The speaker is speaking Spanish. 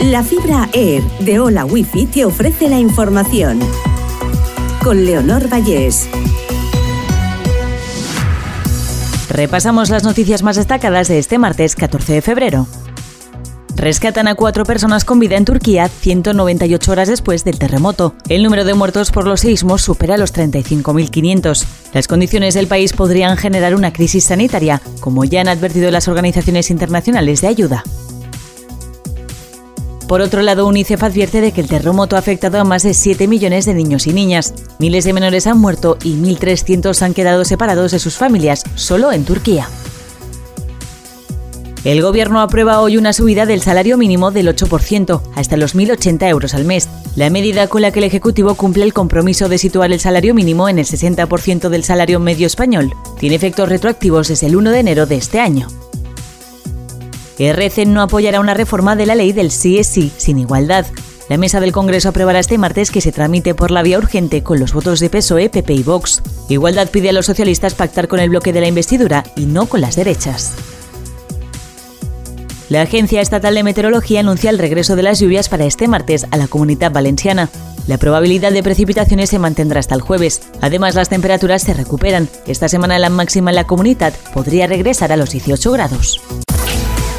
La fibra Air de Hola Wifi te ofrece la información. Con Leonor Vallés. Repasamos las noticias más destacadas de este martes 14 de febrero. Rescatan a cuatro personas con vida en Turquía 198 horas después del terremoto. El número de muertos por los seísmos supera los 35.500. Las condiciones del país podrían generar una crisis sanitaria, como ya han advertido las organizaciones internacionales de ayuda. Por otro lado, UNICEF advierte de que el terremoto ha afectado a más de 7 millones de niños y niñas. Miles de menores han muerto y 1.300 han quedado separados de sus familias solo en Turquía. El Gobierno aprueba hoy una subida del salario mínimo del 8%, hasta los 1.080 euros al mes. La medida con la que el Ejecutivo cumple el compromiso de situar el salario mínimo en el 60% del salario medio español tiene efectos retroactivos desde el 1 de enero de este año. RC no apoyará una reforma de la ley del sí es sí sin igualdad. La mesa del Congreso aprobará este martes que se tramite por la vía urgente con los votos de PSOE, PP y Vox. Igualdad pide a los socialistas pactar con el bloque de la investidura y no con las derechas. La Agencia Estatal de Meteorología anuncia el regreso de las lluvias para este martes a la comunidad valenciana. La probabilidad de precipitaciones se mantendrá hasta el jueves. Además, las temperaturas se recuperan. Esta semana la máxima en la comunidad podría regresar a los 18 grados.